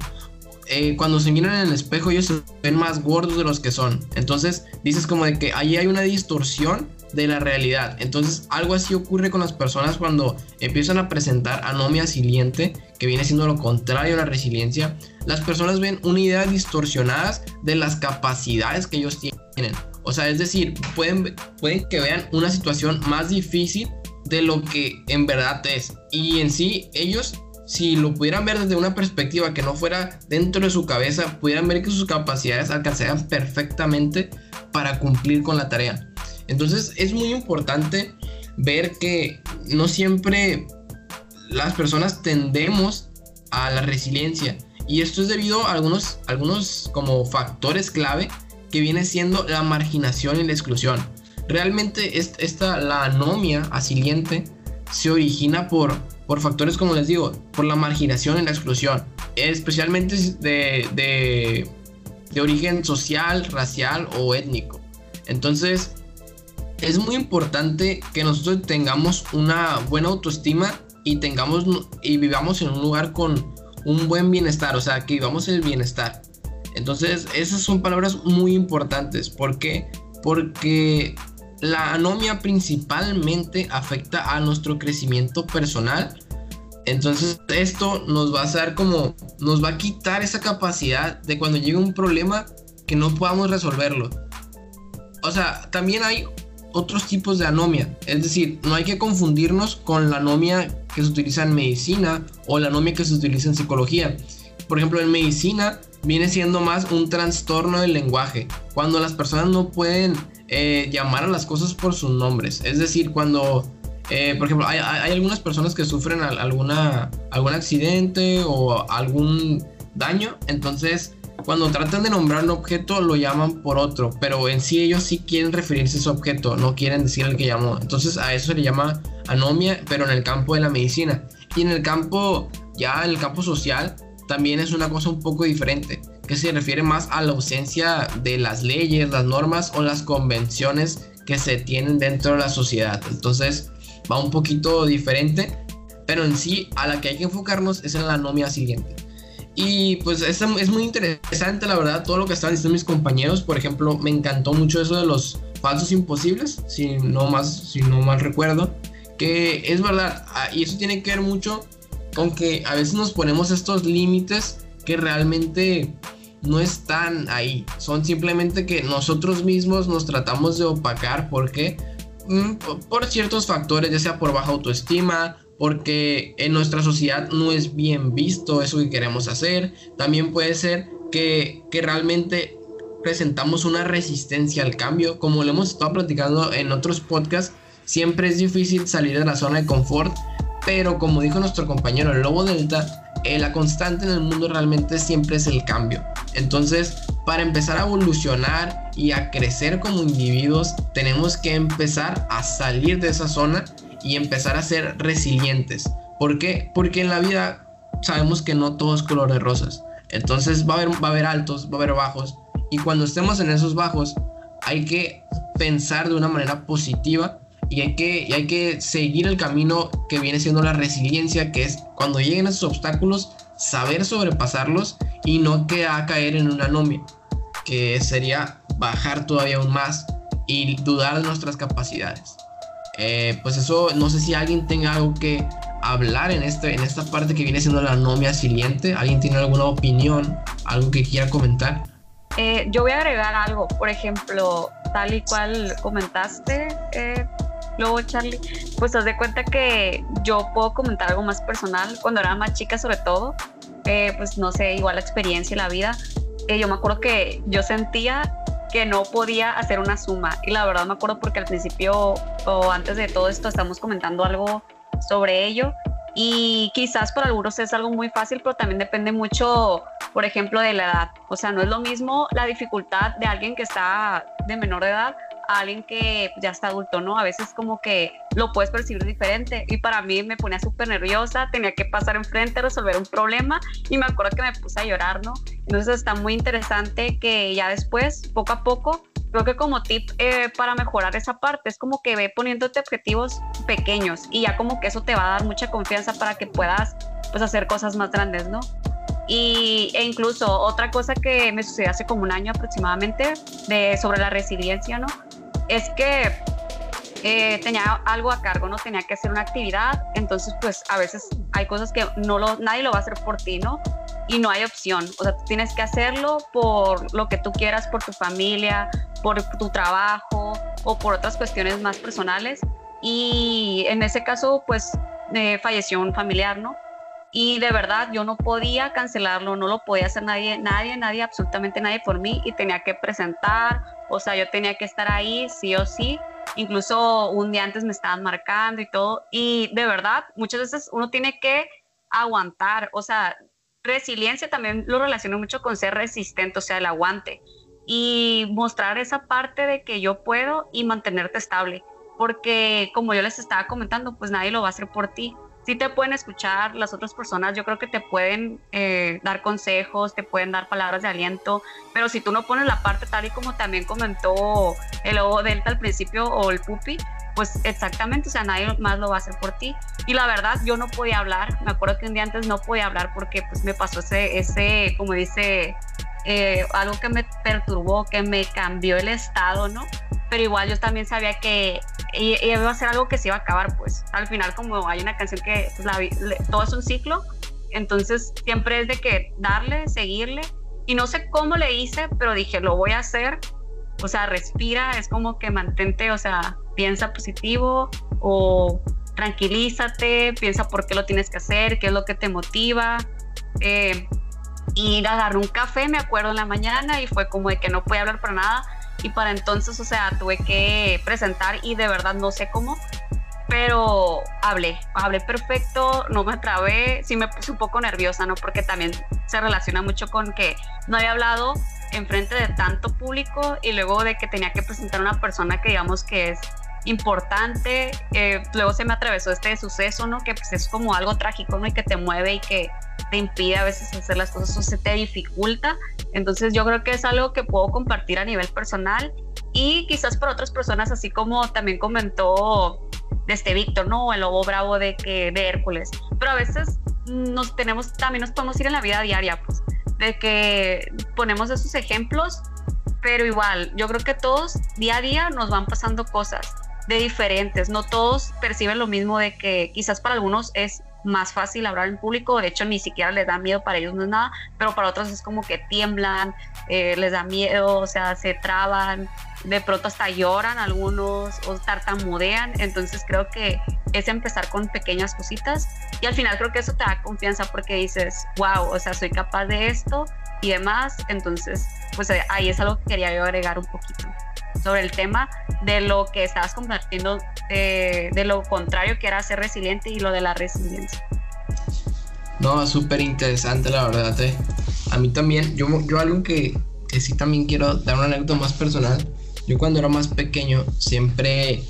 eh, cuando se miran en el espejo ellos se ven más gordos de los que son. Entonces dices como de que ahí hay una distorsión de la realidad. Entonces, algo así ocurre con las personas cuando empiezan a presentar anomia siliente, que viene siendo lo contrario a la resiliencia. Las personas ven una idea distorsionada de las capacidades que ellos tienen. O sea, es decir, pueden, pueden que vean una situación más difícil de lo que en verdad es. Y en sí, ellos si lo pudieran ver desde una perspectiva que no fuera dentro de su cabeza, pudieran ver que sus capacidades alcanzarían perfectamente para cumplir con la tarea. Entonces es muy importante ver que no siempre las personas tendemos a la resiliencia y esto es debido a algunos, algunos como factores clave que viene siendo la marginación y la exclusión. Realmente esta, la anomia asiliente se origina por, por factores como les digo, por la marginación y la exclusión, especialmente de, de, de origen social, racial o étnico. Entonces, es muy importante que nosotros tengamos una buena autoestima y tengamos y vivamos en un lugar con un buen bienestar, o sea, que vivamos el bienestar. Entonces, esas son palabras muy importantes. ¿Por qué? Porque la anomia principalmente afecta a nuestro crecimiento personal. Entonces, esto nos va a hacer como, nos va a quitar esa capacidad de cuando llegue un problema que no podamos resolverlo. O sea, también hay otros tipos de anomia. Es decir, no hay que confundirnos con la anomia que se utiliza en medicina o la anomia que se utiliza en psicología. Por ejemplo, en medicina viene siendo más un trastorno del lenguaje, cuando las personas no pueden eh, llamar a las cosas por sus nombres. Es decir, cuando, eh, por ejemplo, hay, hay, algunas personas que sufren alguna, algún accidente o algún daño, entonces cuando tratan de nombrar un objeto lo llaman por otro, pero en sí ellos sí quieren referirse a ese objeto, no quieren decir el que llamó. Entonces a eso se le llama anomia, pero en el campo de la medicina. Y en el campo, ya en el campo social, también es una cosa un poco diferente, que se refiere más a la ausencia de las leyes, las normas o las convenciones que se tienen dentro de la sociedad. Entonces va un poquito diferente, pero en sí a la que hay que enfocarnos es en la anomia siguiente. Y pues es, es muy interesante, la verdad, todo lo que estaban diciendo mis compañeros. Por ejemplo, me encantó mucho eso de los falsos imposibles, si no más, si no mal recuerdo. Que es verdad, ah, y eso tiene que ver mucho con que a veces nos ponemos estos límites que realmente no están ahí. Son simplemente que nosotros mismos nos tratamos de opacar. ¿Por qué? Mm, por ciertos factores, ya sea por baja autoestima, porque en nuestra sociedad no es bien visto eso que queremos hacer. También puede ser que, que realmente presentamos una resistencia al cambio. Como lo hemos estado platicando en otros podcasts, siempre es difícil salir de la zona de confort, pero como dijo nuestro compañero el Lobo Delta, eh, la constante en el mundo realmente siempre es el cambio. Entonces, para empezar a evolucionar y a crecer como individuos, tenemos que empezar a salir de esa zona y empezar a ser resilientes. ¿Por qué? Porque en la vida sabemos que no todo es color de rosas. Entonces va a haber, va a haber altos, va a haber bajos. Y cuando estemos en esos bajos, hay que pensar de una manera positiva y hay que, y hay que seguir el camino que viene siendo la resiliencia, que es cuando lleguen esos obstáculos, saber sobrepasarlos y no que a caer en una anomia, que sería bajar todavía aún más y dudar de nuestras capacidades. Eh, pues eso, no sé si alguien tenga algo que hablar en, este, en esta parte que viene siendo la anomia siliente. ¿Alguien tiene alguna opinión, algo que quiera comentar? Eh, yo voy a agregar algo, por ejemplo, tal y cual comentaste, eh, luego Charlie, pues haz de cuenta que yo puedo comentar algo más personal, cuando era más chica sobre todo, pues no sé, igual la experiencia y la vida, yo me acuerdo que yo sentía que no podía hacer una suma. Y la verdad me acuerdo porque al principio o antes de todo esto estamos comentando algo sobre ello. Y quizás para algunos es algo muy fácil, pero también depende mucho, por ejemplo, de la edad. O sea, no es lo mismo la dificultad de alguien que está de menor edad a alguien que ya está adulto, ¿no? A veces como que lo puedes percibir diferente y para mí me ponía súper nerviosa, tenía que pasar enfrente, resolver un problema y me acuerdo que me puse a llorar, ¿no? Entonces está muy interesante que ya después, poco a poco, creo que como tip eh, para mejorar esa parte es como que ve poniéndote objetivos pequeños y ya como que eso te va a dar mucha confianza para que puedas pues hacer cosas más grandes, ¿no? Y, e incluso otra cosa que me sucedió hace como un año aproximadamente de, sobre la resiliencia, ¿no? Es que eh, tenía algo a cargo, ¿no? Tenía que hacer una actividad, entonces pues a veces hay cosas que no nadie lo va a hacer por ti, ¿no? Y no hay opción, o sea, tú tienes que hacerlo por lo que tú quieras, por tu familia, por tu trabajo o por otras cuestiones más personales. Y en ese caso, pues, eh, falleció un familiar, ¿no? Y de verdad yo no podía cancelarlo, no lo podía hacer nadie, nadie, nadie, absolutamente nadie por mí y tenía que presentar, o sea, yo tenía que estar ahí sí o sí. Incluso un día antes me estaban marcando y todo. Y de verdad, muchas veces uno tiene que aguantar, o sea, resiliencia también lo relaciono mucho con ser resistente, o sea, el aguante. Y mostrar esa parte de que yo puedo y mantenerte estable. Porque como yo les estaba comentando, pues nadie lo va a hacer por ti sí te pueden escuchar las otras personas, yo creo que te pueden eh, dar consejos, te pueden dar palabras de aliento, pero si tú no pones la parte tal y como también comentó el O Delta al principio o el Pupi, pues exactamente, o sea, nadie más lo va a hacer por ti. Y la verdad, yo no podía hablar, me acuerdo que un día antes no podía hablar porque pues me pasó ese, ese como dice, eh, algo que me perturbó, que me cambió el estado, ¿no? pero igual yo también sabía que iba a ser algo que se iba a acabar, pues. Al final como hay una canción que pues, todo es un ciclo, entonces siempre es de que darle, seguirle, y no sé cómo le hice, pero dije, lo voy a hacer, o sea, respira, es como que mantente, o sea, piensa positivo o tranquilízate, piensa por qué lo tienes que hacer, qué es lo que te motiva. Eh, y agarré un café, me acuerdo, en la mañana y fue como de que no podía hablar para nada y para entonces, o sea, tuve que presentar y de verdad no sé cómo, pero hablé, hablé perfecto, no me trabé, sí me puse un poco nerviosa, ¿no? Porque también se relaciona mucho con que no había hablado en frente de tanto público y luego de que tenía que presentar a una persona que digamos que es importante, eh, luego se me atravesó este suceso, ¿no? Que pues es como algo trágico, ¿no? Y que te mueve y que te impide a veces hacer las cosas o se te dificulta. Entonces yo creo que es algo que puedo compartir a nivel personal y quizás para otras personas, así como también comentó este Víctor, ¿no? El lobo bravo de, que, de Hércules. Pero a veces nos tenemos, también nos podemos ir en la vida diaria, pues, de que ponemos esos ejemplos, pero igual, yo creo que todos día a día nos van pasando cosas de diferentes, no todos perciben lo mismo de que quizás para algunos es más fácil hablar en público, de hecho ni siquiera les da miedo, para ellos no es nada, pero para otros es como que tiemblan, eh, les da miedo, o sea, se traban, de pronto hasta lloran algunos o tartamudean, entonces creo que es empezar con pequeñas cositas y al final creo que eso te da confianza porque dices, wow, o sea, soy capaz de esto y demás, entonces pues eh, ahí es algo que quería yo agregar un poquito sobre el tema de lo que estabas compartiendo, eh, de lo contrario que era ser resiliente y lo de la resiliencia. No, súper interesante la verdad. Eh. A mí también, yo, yo algo que, que sí también quiero dar una anécdota más personal. Yo cuando era más pequeño siempre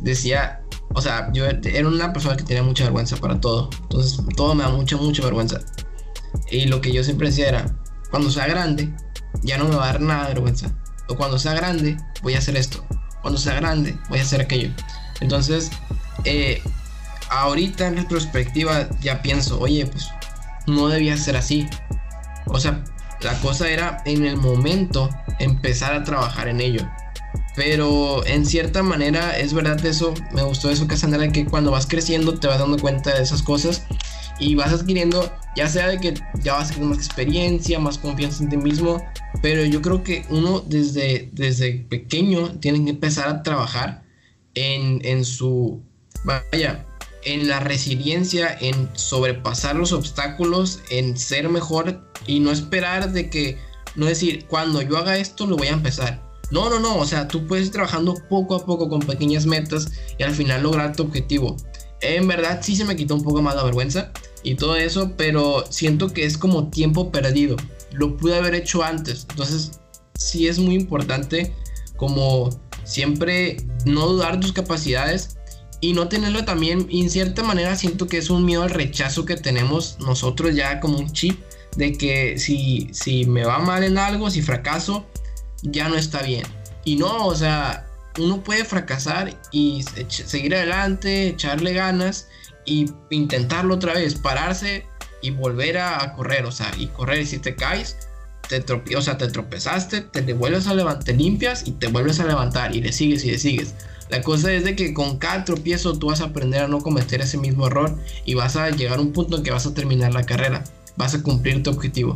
decía, o sea, yo era una persona que tenía mucha vergüenza para todo. Entonces todo me da mucha, mucha vergüenza. Y lo que yo siempre decía era, cuando sea grande, ya no me va a dar nada de vergüenza o cuando sea grande voy a hacer esto, cuando sea grande voy a hacer aquello. Entonces, eh, ahorita en retrospectiva ya pienso, oye, pues no debía ser así. O sea, la cosa era en el momento empezar a trabajar en ello. Pero en cierta manera es verdad eso, me gustó eso, Cassandra, que cuando vas creciendo te vas dando cuenta de esas cosas y vas adquiriendo, ya sea de que ya vas teniendo más experiencia, más confianza en ti mismo, pero yo creo que uno desde, desde pequeño tiene que empezar a trabajar en, en su, vaya, en la resiliencia, en sobrepasar los obstáculos, en ser mejor y no esperar de que, no decir, cuando yo haga esto lo voy a empezar. No, no, no, o sea, tú puedes ir trabajando poco a poco con pequeñas metas y al final lograr tu objetivo en verdad sí se me quitó un poco más la vergüenza y todo eso, pero siento que es como tiempo perdido. Lo pude haber hecho antes. Entonces, sí es muy importante como siempre no dudar tus capacidades y no tenerlo también, en cierta manera siento que es un miedo al rechazo que tenemos nosotros ya como un chip de que si, si me va mal en algo, si fracaso, ya no está bien. Y no, o sea, uno puede fracasar y seguir adelante, echarle ganas y intentarlo otra vez, pararse y volver a, correr, o sea, y correr. Y si te caes, te o sea, te tropezaste, te, vuelves a levantar, te limpias y te vuelves a levantar y le sigues y le sigues. La cosa es de que con cada tropiezo tú vas a aprender a no cometer ese mismo error y vas a llegar a un punto en que vas a terminar la carrera, vas a cumplir tu objetivo.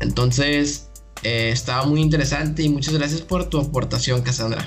Entonces, eh, estaba muy interesante y muchas gracias por tu aportación, Cassandra.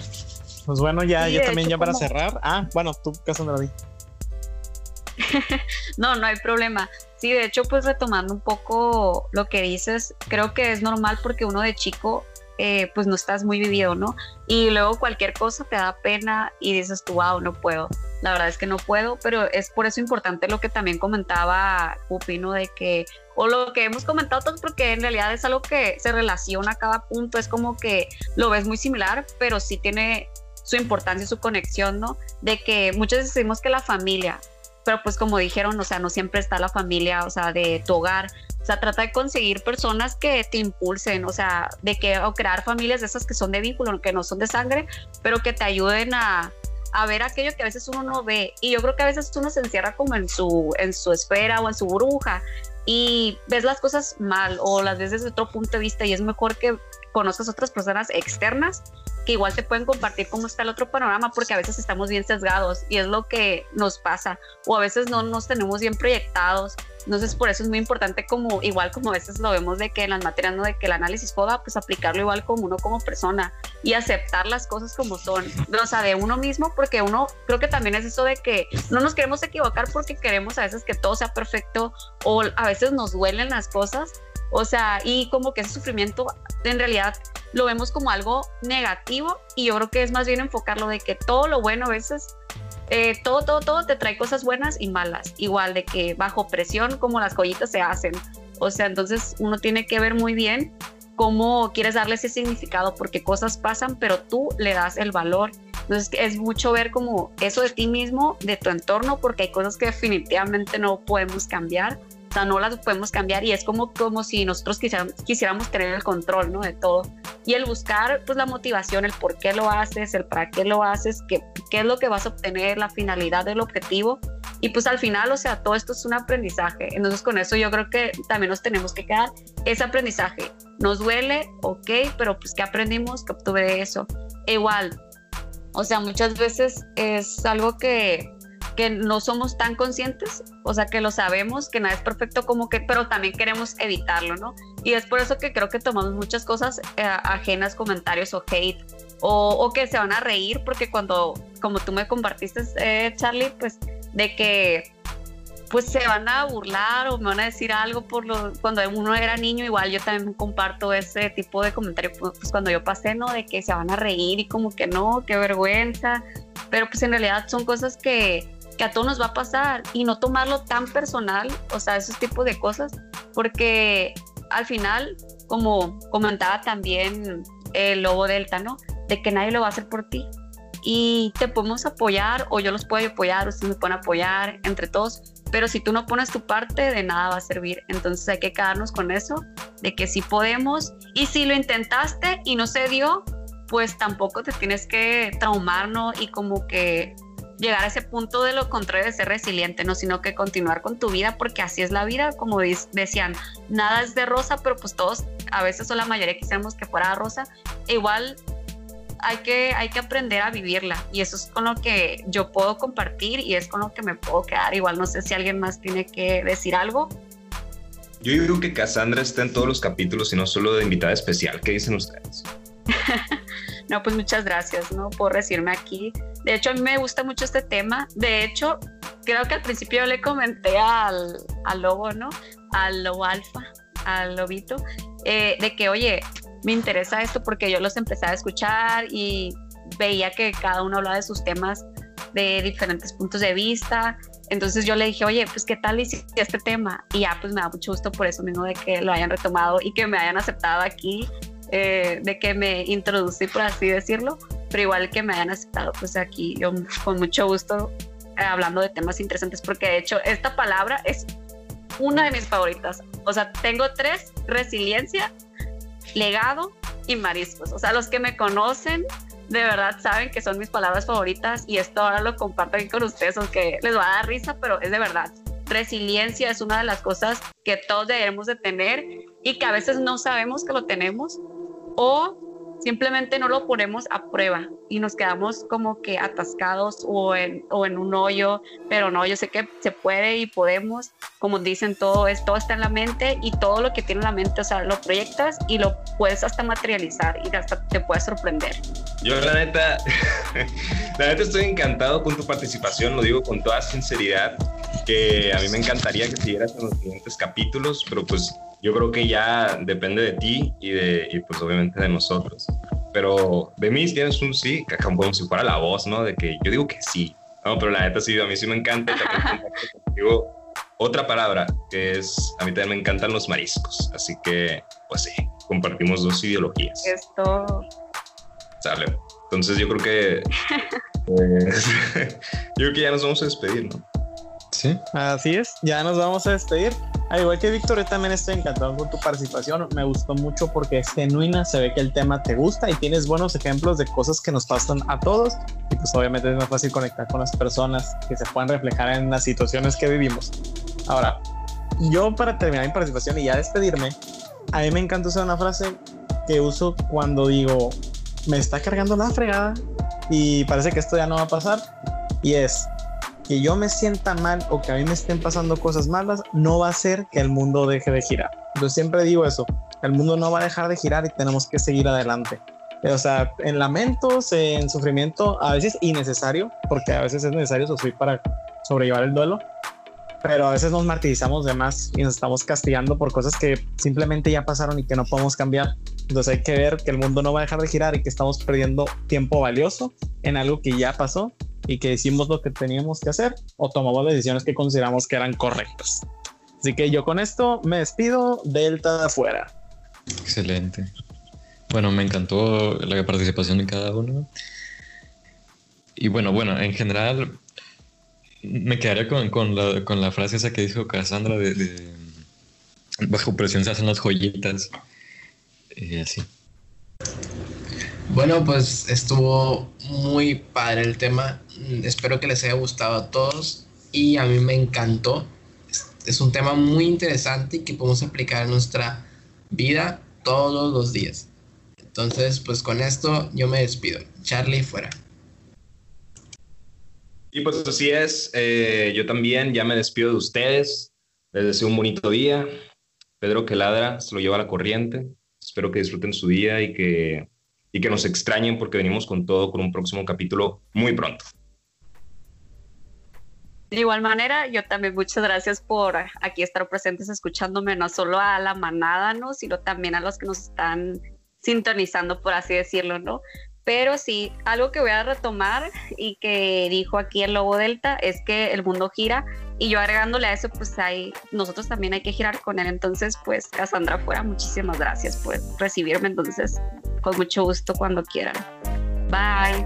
Pues bueno, ya, yo también ya para cerrar. Ah, bueno, tú, Cassandra. no, no hay problema. Sí, de hecho, pues retomando un poco lo que dices, creo que es normal porque uno de chico, eh, pues no estás muy vivido, ¿no? Y luego cualquier cosa te da pena y dices tú, wow, no puedo. La verdad es que no puedo, pero es por eso importante lo que también comentaba Pupi, ¿no? De que, o lo que hemos comentado todos, porque en realidad es algo que se relaciona a cada punto, es como que lo ves muy similar, pero sí tiene su importancia, su conexión, ¿no? De que muchas veces decimos que la familia, pero pues como dijeron, o sea, no siempre está la familia, o sea, de tu hogar. O sea, trata de conseguir personas que te impulsen, o sea, de que, o crear familias de esas que son de vínculo, que no son de sangre, pero que te ayuden a, a ver aquello que a veces uno no ve. Y yo creo que a veces uno se encierra como en su, en su esfera o en su burbuja y ves las cosas mal o las ves desde otro punto de vista y es mejor que conozcas otras personas externas que igual te pueden compartir cómo está el otro panorama, porque a veces estamos bien sesgados y es lo que nos pasa, o a veces no nos tenemos bien proyectados. Entonces, por eso es muy importante, como igual como a veces lo vemos de que en las materias, ¿no? De que el análisis FODA, pues aplicarlo igual como uno como persona y aceptar las cosas como son, o sea, de uno mismo, porque uno, creo que también es eso de que no nos queremos equivocar porque queremos a veces que todo sea perfecto o a veces nos duelen las cosas, o sea, y como que ese sufrimiento en realidad lo vemos como algo negativo y yo creo que es más bien enfocarlo de que todo lo bueno a veces, eh, todo, todo, todo te trae cosas buenas y malas, igual de que bajo presión como las joyitas se hacen. O sea, entonces uno tiene que ver muy bien cómo quieres darle ese significado, porque cosas pasan, pero tú le das el valor. Entonces es mucho ver como eso de ti mismo, de tu entorno, porque hay cosas que definitivamente no podemos cambiar o sea, no las podemos cambiar y es como, como si nosotros quisiéramos, quisiéramos tener el control, ¿no? De todo. Y el buscar, pues, la motivación, el por qué lo haces, el para qué lo haces, qué, qué es lo que vas a obtener, la finalidad del objetivo. Y pues al final, o sea, todo esto es un aprendizaje. Entonces con eso yo creo que también nos tenemos que quedar ese aprendizaje. Nos duele, ok, pero pues ¿qué aprendimos? ¿Qué obtuve de eso? E igual, o sea, muchas veces es algo que que no somos tan conscientes, o sea, que lo sabemos, que nada es perfecto como que, pero también queremos evitarlo, ¿no? Y es por eso que creo que tomamos muchas cosas eh, ajenas, comentarios o hate, o, que se van a reír, porque cuando, como tú me compartiste, eh, Charlie, pues de que pues se van a burlar o me van a decir algo por lo cuando uno era niño igual yo también comparto ese tipo de comentarios pues cuando yo pasé no de que se van a reír y como que no qué vergüenza pero pues en realidad son cosas que que a todos nos va a pasar y no tomarlo tan personal, o sea, esos tipos de cosas, porque al final, como comentaba también el lobo delta, ¿no? De que nadie lo va a hacer por ti. Y te podemos apoyar, o yo los puedo apoyar, o ustedes me pueden apoyar, entre todos, pero si tú no pones tu parte, de nada va a servir. Entonces hay que quedarnos con eso, de que sí podemos. Y si lo intentaste y no se dio, pues tampoco te tienes que traumar, ¿no? Y como que llegar a ese punto de lo contrario de ser resiliente, no, sino que continuar con tu vida, porque así es la vida, como decían, nada es de rosa, pero pues todos, a veces o la mayoría quisiéramos que fuera rosa, e igual hay que, hay que aprender a vivirla, y eso es con lo que yo puedo compartir y es con lo que me puedo quedar, igual no sé si alguien más tiene que decir algo. Yo creo que Cassandra está en todos los capítulos y no solo de invitada especial, ¿qué dicen ustedes? no, pues muchas gracias, ¿no? Por recibirme aquí. De hecho, a mí me gusta mucho este tema. De hecho, creo que al principio le comenté al, al lobo, ¿no? Al lobo alfa, al lobito, eh, de que, oye, me interesa esto porque yo los empecé a escuchar y veía que cada uno hablaba de sus temas de diferentes puntos de vista. Entonces yo le dije, oye, pues qué tal hiciste este tema? Y ya, pues me da mucho gusto por eso mismo de que lo hayan retomado y que me hayan aceptado aquí eh, de que me introducí, por así decirlo, pero igual que me hayan aceptado, pues aquí yo con mucho gusto eh, hablando de temas interesantes, porque de hecho esta palabra es una de mis favoritas. O sea, tengo tres, resiliencia, legado y mariscos. O sea, los que me conocen de verdad saben que son mis palabras favoritas y esto ahora lo comparto aquí con ustedes, aunque les va a dar risa, pero es de verdad. Resiliencia es una de las cosas que todos debemos de tener y que a veces no sabemos que lo tenemos o simplemente no lo ponemos a prueba y nos quedamos como que atascados o en, o en un hoyo, pero no, yo sé que se puede y podemos, como dicen, todo, es, todo está en la mente y todo lo que tiene en la mente, o sea, lo proyectas y lo puedes hasta materializar y hasta te puedes sorprender. Yo la neta, la neta estoy encantado con tu participación, lo digo con toda sinceridad. que a mí me encantaría que siguieras en los siguientes capítulos, pero pues yo creo que ya depende de ti y, de, y pues obviamente de nosotros. Pero de mí tienes un sí, que como si fuera la voz, ¿no? De que yo digo que sí. No, pero la neta sí, a mí sí me encanta. Digo otra palabra que es, a mí también me encantan los mariscos. Así que, pues sí, compartimos dos ideologías. Esto. Sale. Entonces yo creo que... Pues, yo creo que ya nos vamos a despedir, ¿no? Sí. Así es, ya nos vamos a despedir. Al igual que Víctor, yo también estoy encantado con tu participación. Me gustó mucho porque es genuina, se ve que el tema te gusta y tienes buenos ejemplos de cosas que nos pasan a todos. Y pues obviamente es más fácil conectar con las personas que se puedan reflejar en las situaciones que vivimos. Ahora, yo para terminar mi participación y ya despedirme, a mí me encanta usar una frase que uso cuando digo, me está cargando la fregada y parece que esto ya no va a pasar. Y es, que yo me sienta mal o que a mí me estén pasando cosas malas no va a hacer que el mundo deje de girar. Yo siempre digo eso, el mundo no va a dejar de girar y tenemos que seguir adelante. O sea, en lamentos, en sufrimiento, a veces innecesario, porque a veces es necesario sufrir para sobrellevar el duelo, pero a veces nos martirizamos de más y nos estamos castigando por cosas que simplemente ya pasaron y que no podemos cambiar. Entonces hay que ver que el mundo no va a dejar de girar y que estamos perdiendo tiempo valioso en algo que ya pasó y que hicimos lo que teníamos que hacer o tomamos decisiones que consideramos que eran correctas. Así que yo con esto me despido, Delta de afuera. Excelente. Bueno, me encantó la participación de cada uno. Y bueno, bueno, en general me quedaría con, con, la, con la, frase esa que dijo Cassandra de, bajo presión se hacen las joyitas. Y así. Bueno, pues estuvo muy padre el tema. Espero que les haya gustado a todos y a mí me encantó. Es un tema muy interesante y que podemos aplicar en nuestra vida todos los días. Entonces, pues con esto yo me despido. Charlie fuera. Y pues así es. Eh, yo también ya me despido de ustedes. Les deseo un bonito día. Pedro que ladra se lo lleva a la corriente. Espero que disfruten su día y que y que nos extrañen porque venimos con todo con un próximo capítulo muy pronto. De igual manera, yo también muchas gracias por aquí estar presentes escuchándome, no solo a la manada, ¿no? sino también a los que nos están sintonizando, por así decirlo, ¿no? Pero sí, algo que voy a retomar y que dijo aquí el Lobo Delta es que el mundo gira y yo agregándole a eso, pues hay, nosotros también hay que girar con él. Entonces, pues Cassandra fuera, muchísimas gracias por recibirme. Entonces, con mucho gusto cuando quieran. Bye.